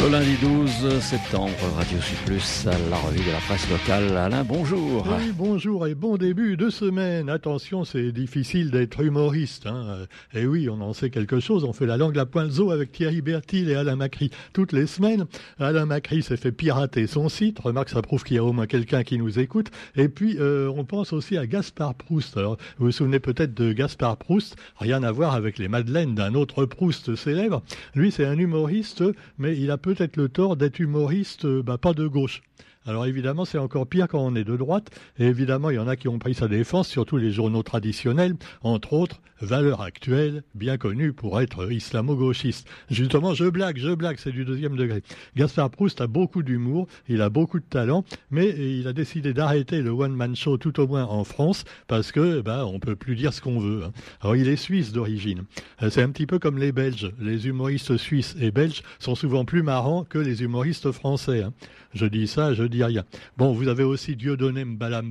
Le lundi 12 septembre, Radio Sud Plus, la revue de la presse locale. Alain, bonjour. Oui, bonjour et bon début de semaine. Attention, c'est difficile d'être humoriste. Hein. Et oui, on en sait quelque chose. On fait la langue la pointe zoo avec Thierry Bertil et Alain Macri toutes les semaines. Alain Macri s'est fait pirater son site. Remarque, ça prouve qu'il y a au moins quelqu'un qui nous écoute. Et puis, euh, on pense aussi à Gaspard Proust. Alors, vous vous souvenez peut-être de Gaspard Proust? Rien à voir avec les Madeleines d'un autre Proust célèbre. Lui, c'est un humoriste, mais il a peut-être le tort d'être humoriste, euh, bah, pas de gauche. Alors évidemment, c'est encore pire quand on est de droite. Et évidemment, il y en a qui ont pris sa défense, surtout les journaux traditionnels, entre autres Valeurs Actuelles, bien connu pour être islamo-gauchiste. Justement, je blague, je blague, c'est du deuxième degré. Gaspard Proust a beaucoup d'humour, il a beaucoup de talent, mais il a décidé d'arrêter le one-man show tout au moins en France, parce que bah, on peut plus dire ce qu'on veut. Hein. Alors il est suisse d'origine. Euh, c'est un petit peu comme les Belges. Les humoristes suisses et belges sont souvent plus marrants que les humoristes français. Hein. Je dis ça, je dis rien. Bon, vous avez aussi Dieudonné Mbala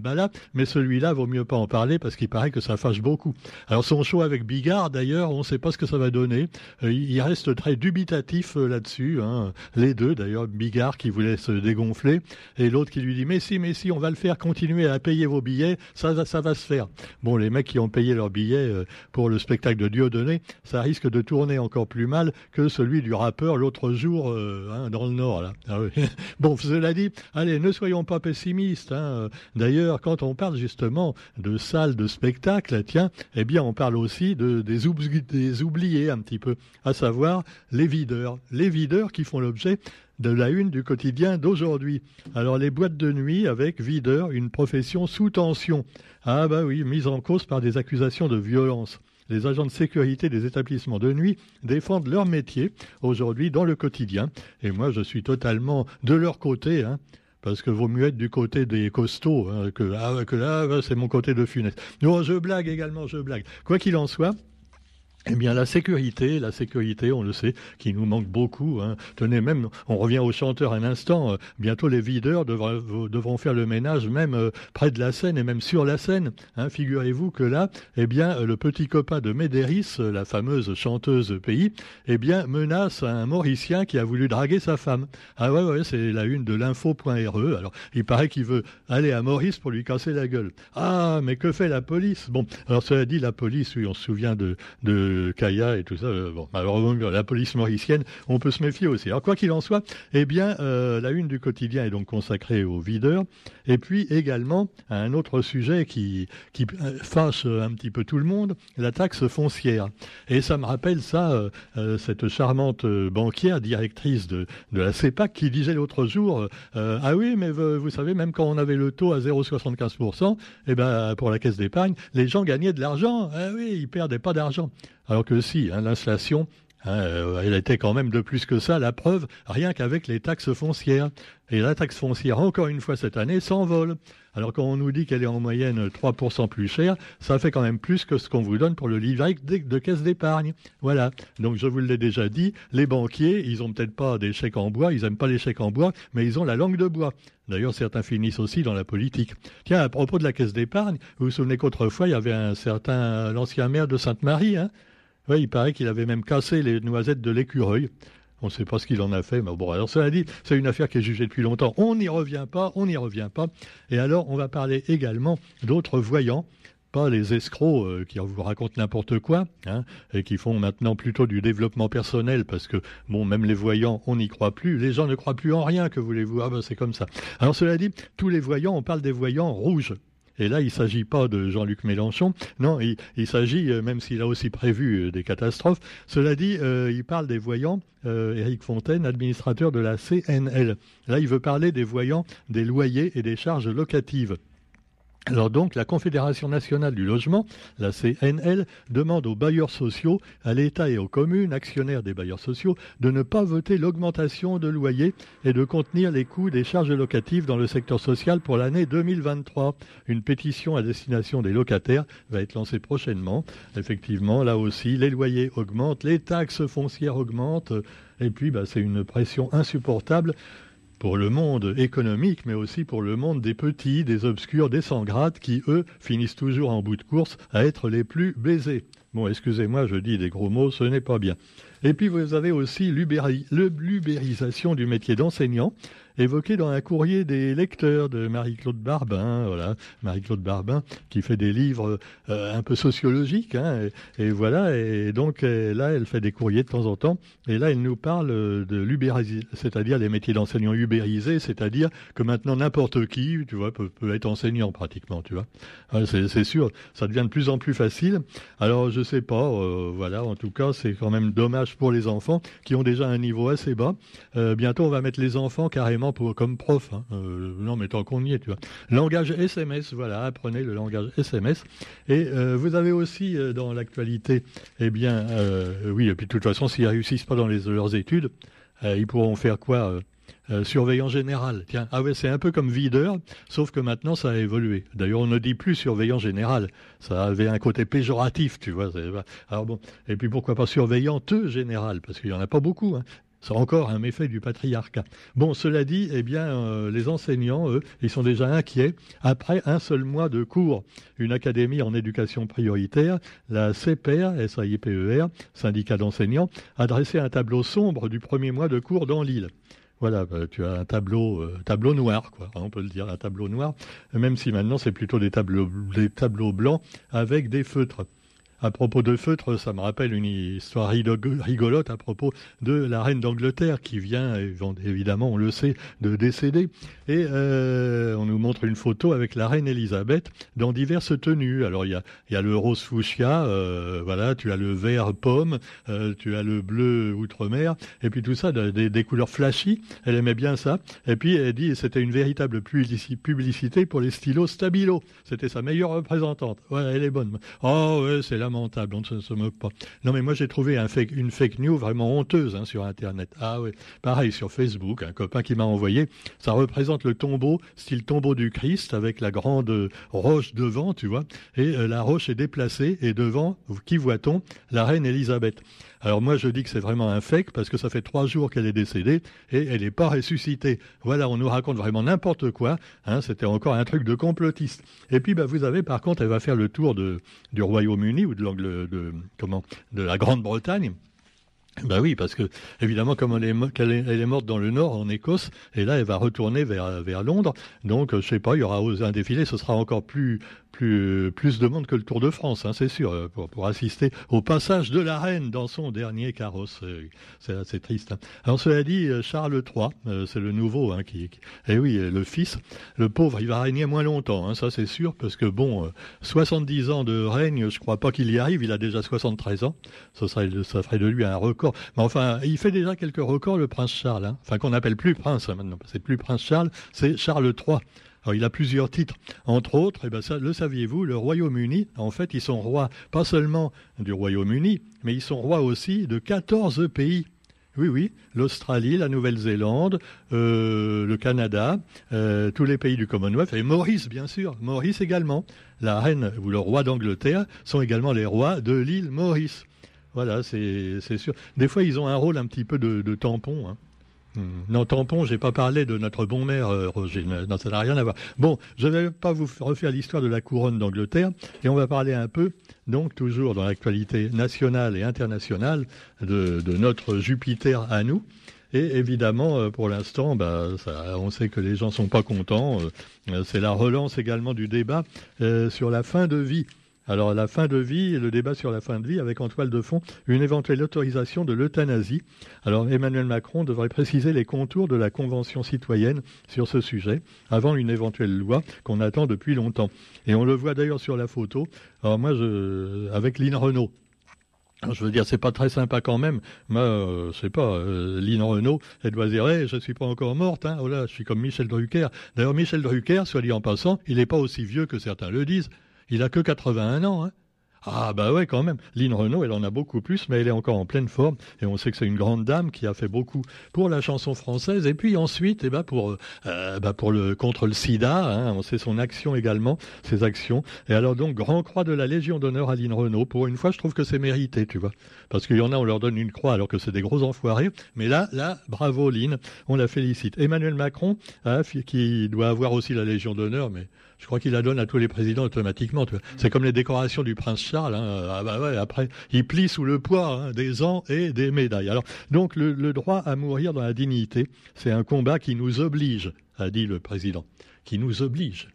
mais celui-là, vaut mieux pas en parler parce qu'il paraît que ça fâche beaucoup. Alors son choix avec Bigard, d'ailleurs, on ne sait pas ce que ça va donner. Euh, il reste très dubitatif euh, là-dessus. Hein. Les deux, d'ailleurs, Bigard qui voulait se dégonfler et l'autre qui lui dit mais si, mais si, on va le faire, continuer à payer vos billets, ça, va se faire. Bon, les mecs qui ont payé leurs billets euh, pour le spectacle de Dieudonné, ça risque de tourner encore plus mal que celui du rappeur l'autre jour hein, dans le Nord. Ah bon, cela dit, ne soyons pas pessimistes. Hein. D'ailleurs, quand on parle justement de salles de spectacle, tiens, eh bien, on parle aussi de, des, des oubliés un petit peu, à savoir les videurs. Les videurs qui font l'objet de la une du quotidien d'aujourd'hui. Alors les boîtes de nuit avec videurs, une profession sous tension. Ah bah oui, mise en cause par des accusations de violence les agents de sécurité des établissements de nuit défendent leur métier aujourd'hui dans le quotidien. Et moi, je suis totalement de leur côté. Hein, parce que vaut mieux être du côté des costauds hein, que, ah, que là, c'est mon côté de funeste. Non, je blague également, je blague. Quoi qu'il en soit, eh bien, la sécurité, la sécurité, on le sait, qui nous manque beaucoup. Hein. Tenez, même, on revient aux chanteurs un instant. Euh, bientôt, les videurs devront, faire le ménage même euh, près de la scène et même sur la scène. Hein. Figurez-vous que là, eh bien, le petit copain de Médéris, la fameuse chanteuse pays, eh bien, menace un Mauricien qui a voulu draguer sa femme. Ah ouais, ouais, c'est la une de l'info.re. Alors, il paraît qu'il veut aller à Maurice pour lui casser la gueule. Ah, mais que fait la police? Bon, alors cela dit, la police, oui, on se souvient de, de Kaya et tout ça. Euh, bon, alors la police mauricienne, on peut se méfier aussi. Alors quoi qu'il en soit, eh bien, euh, la une du quotidien est donc consacrée aux videurs, et puis également à un autre sujet qui, qui euh, fâche un petit peu tout le monde, la taxe foncière. Et ça me rappelle ça, cette charmante banquière, directrice de, la CEPAC, qui disait l'autre jour, ah oui, mais vous, savez, même quand on avait le taux à 0,75%, eh ben, pour la caisse d'épargne, les gens gagnaient de l'argent. Ah oui, ils perdaient pas d'argent. Alors que si, hein, l'inflation, hein, euh, elle était quand même de plus que ça, la preuve, rien qu'avec les taxes foncières. Et la taxe foncière, encore une fois cette année, s'envole. Alors quand on nous dit qu'elle est en moyenne 3% plus chère, ça fait quand même plus que ce qu'on vous donne pour le livret de caisse d'épargne. Voilà. Donc je vous l'ai déjà dit, les banquiers, ils ont peut-être pas des chèques en bois, ils aiment pas les chèques en bois, mais ils ont la langue de bois. D'ailleurs, certains finissent aussi dans la politique. Tiens, à propos de la caisse d'épargne, vous vous souvenez qu'autrefois, il y avait un certain, l'ancien maire de Sainte-Marie, hein, oui, il paraît qu'il avait même cassé les noisettes de l'écureuil. On ne sait pas ce qu'il en a fait, mais bon, alors cela dit, c'est une affaire qui est jugée depuis longtemps. On n'y revient pas, on n'y revient pas. Et alors, on va parler également d'autres voyants, pas les escrocs euh, qui vous racontent n'importe quoi, hein, et qui font maintenant plutôt du développement personnel, parce que, bon, même les voyants, on n'y croit plus. Les gens ne croient plus en rien, que voulez-vous? Ah ben, c'est comme ça. Alors, cela dit, tous les voyants, on parle des voyants rouges. Et là, il ne s'agit pas de Jean-Luc Mélenchon. Non, il, s'agit, euh, même s'il a aussi prévu euh, des catastrophes, cela dit, euh, il parle des voyants. Éric Fontaine, administrateur de la CNL. Là, il veut parler des voyants des loyers et des charges locatives. Alors donc, la Confédération nationale du logement, la CNL, demande aux bailleurs sociaux, à l'État et aux communes, actionnaires des bailleurs sociaux, de ne pas voter l'augmentation de loyer et de contenir les coûts des charges locatives dans le secteur social pour l'année 2023. Une pétition à destination des locataires va être lancée prochainement. Effectivement, là aussi, les loyers augmentent, les taxes foncières augmentent, et puis bah, c'est une pression insupportable pour le monde économique, mais aussi pour le monde des petits, des obscurs, des sans grades, qui, eux, finissent toujours en bout de course à être les plus baisés. Bon, excusez-moi, je dis des gros mots, ce n'est pas bien. Et puis vous avez aussi l'ubérisation du métier d'enseignant évoqué dans un courrier des lecteurs de Marie-Claude Barbin, voilà, Marie-Claude Barbin qui fait des livres euh, un peu sociologiques, hein, et, voilà, et donc là elle fait des courriers de temps en temps, et là elle nous parle de l'ubérisation, c'est-à-dire les métiers d'enseignant ubérisés, c'est-à-dire que maintenant n'importe qui, tu vois, peut, être enseignant pratiquement, tu vois. c'est sûr, ça devient de plus en plus facile. Alors je sais pas, euh, voilà, en tout cas c'est quand même dommage pour les enfants qui ont déjà un niveau assez bas. Euh, bientôt on va mettre les enfants carrément comme prof. Hein. Euh, non, mais tant qu'on y est, tu vois. Langage SMS, voilà, apprenez le langage SMS. Et euh, vous avez aussi euh, dans l'actualité, eh bien, oui, et puis de toute façon, s'ils réussissent pas dans leurs études, ils pourront faire quoi surveillant général. Tiens, ah ouais, c'est un peu comme videur, sauf que maintenant ça a évolué. D'ailleurs, on ne dit plus surveillant général. Ça avait un côté péjoratif, tu vois. Alors bon, et puis pourquoi pas surveillante général, parce qu'il y en a pas beaucoup. Hein. C'est encore un méfait du patriarcat. Bon, cela dit, eh bien, euh, les enseignants, eux, ils sont déjà inquiets. Après un seul mois de cours, une académie en éducation prioritaire, la CPER, SAIPER, syndicat d'enseignants, a dressé un tableau sombre du premier mois de cours dans l'île. Voilà, bah, tu as un tableau, euh, tableau noir, quoi. On peut le dire, un tableau noir, même si maintenant c'est plutôt des tableaux, des tableaux blancs avec des feutres. À propos de feutre, ça me rappelle une histoire rigolote à propos de la reine d'Angleterre qui vient, évidemment, on le sait, de décéder. Et euh, on nous montre une photo avec la reine Elisabeth dans diverses tenues. Alors il y a, y a, le rose fuchsia, euh, voilà, tu as le vert pomme, euh, tu as le bleu outre-mer, et puis tout ça, des, couleurs flashy. Elle aimait bien ça. Et puis elle dit c'était une véritable publicité pour les stylos Stabilo. C'était sa meilleure représentante. Ouais, elle est bonne. Oh ouais, c'est lamentable, on ne se, moque pas. Non mais moi j'ai trouvé une fake news vraiment honteuse hein, sur Internet. Ah oui, pareil sur Facebook, un copain qui m'a envoyé. Ça représente le tombeau, style tombeau du Christ, avec la grande roche devant, tu vois, et euh, la roche est déplacée, et devant, qui voit-on? La reine Élisabeth. Alors moi je dis que c'est vraiment un fake parce que ça fait trois jours qu'elle est décédée et elle n'est pas ressuscitée. Voilà, on nous raconte vraiment n'importe quoi. Hein, C'était encore un truc de complotiste. Et puis bah, vous avez par contre, elle va faire le tour de, du Royaume-Uni ou de la Grande-Bretagne. Ben oui, parce que évidemment, comme elle est, morte dans le Nord, en Écosse, et là, elle va retourner vers, vers Londres. Donc, je sais pas, il y aura un défilé, ce sera encore plus plus, plus de monde que le Tour de France, hein, c'est sûr, euh, pour, pour, assister au passage de la reine dans son dernier carrosse. Euh, c'est assez triste. Hein. Alors cela dit, euh, Charles III, c'est le nouveau, hein, qui, qui, eh oui, le fils, le pauvre, il va régner moins longtemps, hein, ça c'est sûr, parce que bon, 70 ans de règne, je crois pas qu'il y arrive, il a déjà 73 ans, ça, serait, ça ferait de lui un record. Mais enfin, il fait déjà quelques records, le prince Charles, hein. enfin qu'on appelle plus prince maintenant, c'est plus prince Charles, c'est Charles III il a plusieurs titres. Entre autres, eh ben le saviez-vous, le Royaume-Uni, en fait, ils sont rois pas seulement du Royaume-Uni, mais ils sont rois aussi de 14 pays. Oui, oui, l'Australie, la Nouvelle-Zélande, euh, le Canada, euh, tous les pays du Commonwealth, et Maurice, bien sûr, Maurice également. La reine ou le roi d'Angleterre sont également les rois de l'île Maurice. Voilà, c'est sûr. Des fois, ils ont un rôle un petit peu de, tampon. Hein. Hmm. Non, tampon, j'ai pas parlé de notre bon maire, euh, Roger. Non, ça n'a rien à voir. Bon, je vais pas vous refaire l'histoire de la couronne d'Angleterre, et on va parler un peu, donc toujours dans l'actualité nationale et internationale, de, notre Jupiter à nous. Et évidemment, euh, pour l'instant, bah, on sait que les gens sont pas contents. Euh, c'est la relance également du débat sur la fin de vie. Alors la fin de vie, le débat sur la fin de vie avec en toile de fond une éventuelle autorisation de l'euthanasie. Alors Emmanuel Macron devrait préciser les contours de la Convention citoyenne sur ce sujet avant une éventuelle loi qu'on attend depuis longtemps. Et on le voit d'ailleurs sur la photo. Alors moi, avec Lynn Renault. je veux dire, c'est pas très sympa quand même. Moi, euh, je sais pas, euh, Lynn Renault, elle doit dire, hey, je suis pas encore morte, hein. Oh je suis comme Michel Drucker. D'ailleurs, Michel Drucker, soit dit en passant, il n'est pas aussi vieux que certains le disent. Il a que 81 ans, hein. Ah bah ouais quand même. Lynn Renault, elle en a beaucoup plus, mais elle est encore en pleine forme. Et on sait que c'est une grande dame qui a fait beaucoup pour la chanson française. Et puis ensuite, eh ben pour euh, bah pour le contre le SIDA, hein, on sait son action également, ses actions. Et alors donc grand croix de la Légion d'honneur à Lynn Renault. Pour une fois, je trouve que c'est mérité, tu vois, parce qu'il y en a, on leur donne une croix alors que c'est des gros enfoirés. Mais là, là, bravo Lynn, on la félicite. Emmanuel Macron, hein, qui doit avoir aussi la Légion d'honneur, mais Je crois qu'il la donne à tous les présidents automatiquement. C'est comme les décorations du prince Charles. Hein. Ah bah ouais, après, il plie sous le poids hein, des ans et des médailles. Alors, donc, le, droit à mourir dans la dignité, c'est un combat qui nous oblige, a dit le président, qui nous oblige.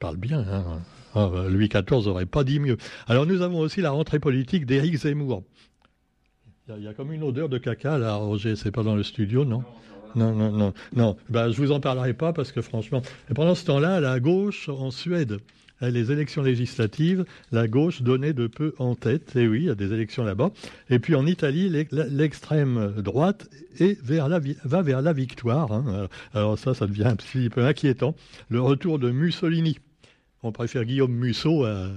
parle bien. Hein. Ah, bah, Louis XIV n'aurait pas dit mieux. Alors, nous avons aussi la rentrée politique d'Éric Zemmour. Il y, a comme une odeur de caca là, Roger. C'est pas dans le studio, non non, non, non, non. Ben, je vous en parlerai pas parce que franchement. Pendant ce temps-là, la gauche en Suède, les élections législatives, la gauche donnait de peu en tête. Et oui, il y a des élections là-bas. Et puis en Italie, l'extrême droite est vers la, va vers la victoire. Hein. Alors ça, ça devient un petit peu inquiétant. Le retour de Mussolini. On préfère Guillaume Musso à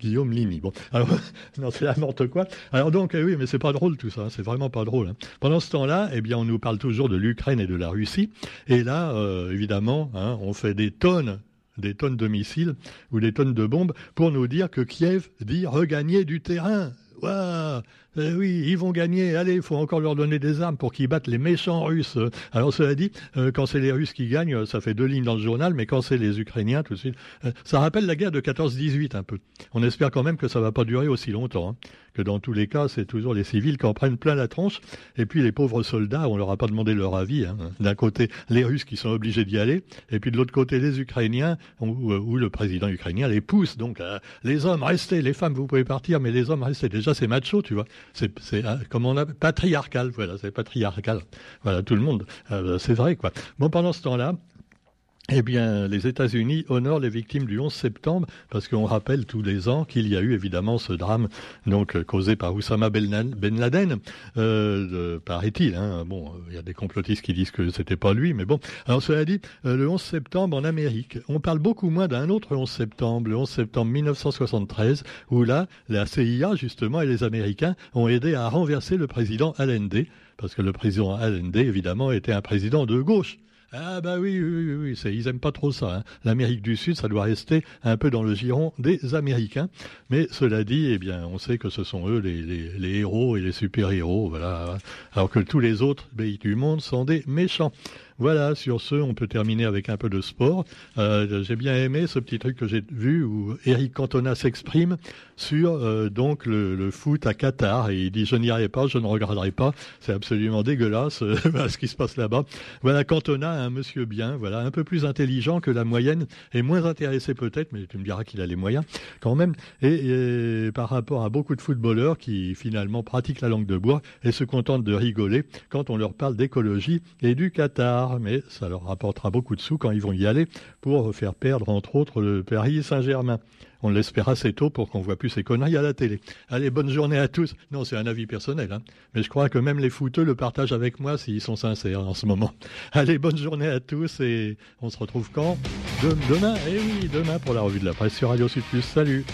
Guillaume Limi. Bon, alors, non, c'est n'importe quoi. Alors donc, eh oui, mais c'est pas drôle tout ça, c'est vraiment pas drôle. Hein. Pendant ce temps-là, eh bien, on nous parle toujours de l'Ukraine et de la Russie. Et là, euh, évidemment, hein, on fait des tonnes des tonnes de missiles ou des tonnes de bombes pour nous dire que Kiev dit regagner du terrain. Waouh oui, ils vont gagner. Allez, il faut encore leur donner des armes pour qu'ils battent les méchants Russes. Alors cela dit, euh, quand c'est les Russes qui gagnent, ça fait deux lignes dans le journal, mais quand c'est les Ukrainiens, tout de suite, euh, ça rappelle la guerre de 14-18 un peu. On espère quand même que ça va pas durer aussi longtemps. Hein. Que dans tous les cas, c'est toujours les civils qui en prennent plein la tronche, et puis les pauvres soldats, on leur a pas demandé leur avis. Hein. D'un côté, les Russes qui sont obligés d'y aller, et puis de l'autre côté, les Ukrainiens, où, le président ukrainien les pousse. Donc, euh, les hommes, restez, les femmes, vous pouvez partir, mais les hommes, restez. Déjà, c'est macho, tu vois. C'est, hein, comme on a patriarcal, voilà, c'est patriarcal. Voilà, tout le monde, euh, c'est vrai quoi. Bon, pendant ce temps-là, eh bien, les États-Unis honorent les victimes du 11 septembre parce qu'on rappelle tous les ans qu'il y a eu évidemment ce drame donc causé par Oussama Ben, ben Laden, euh, paraît-il. Hein. Bon, il y a des complotistes qui disent que c'était pas lui, mais bon. Alors cela dit, euh, le 11 septembre en Amérique, on parle beaucoup moins d'un autre 11 septembre, le 11 septembre 1973, où là, la CIA justement et les Américains ont aidé à renverser le président Allende, parce que le président Allende évidemment était un président de gauche. Ah bah oui, oui, oui, oui ils aiment pas trop ça. Hein. L'Amérique du Sud, ça doit rester un peu dans le giron des Américains. Mais cela dit, eh bien, on sait que ce sont eux les, les, les héros et les super-héros, voilà. Alors que tous les autres pays du monde sont des méchants. Voilà, sur ce, on peut terminer avec un peu de sport. Euh, j'ai bien aimé ce petit truc que j'ai vu où Eric Cantona s'exprime sur euh, donc le, foot à Qatar et il dit je n'irai pas, je ne regarderai pas. C'est absolument dégueulasse euh, ce qui se passe là-bas. Voilà, Cantona, un monsieur bien, voilà, un peu plus intelligent que la moyenne et moins intéressé peut-être, mais tu me diras qu'il a les moyens quand même. Et, par rapport à beaucoup de footballeurs qui finalement pratiquent la langue de bois et se contentent de rigoler quand on leur parle d'écologie et du Qatar mais ça leur rapportera beaucoup de sous quand ils vont y aller pour faire perdre, entre autres, le Paris Saint-Germain. On l'espère assez tôt pour qu'on voit plus ces conneries à la télé. Allez, bonne journée à tous. Non, c'est un avis personnel, hein. mais je crois que même les fouteux le partagent avec moi s'ils sont sincères en ce moment. Allez, bonne journée à tous et on se retrouve quand? Demain, eh oui, demain pour la revue de la presse sur Radio Sud Plus. Salut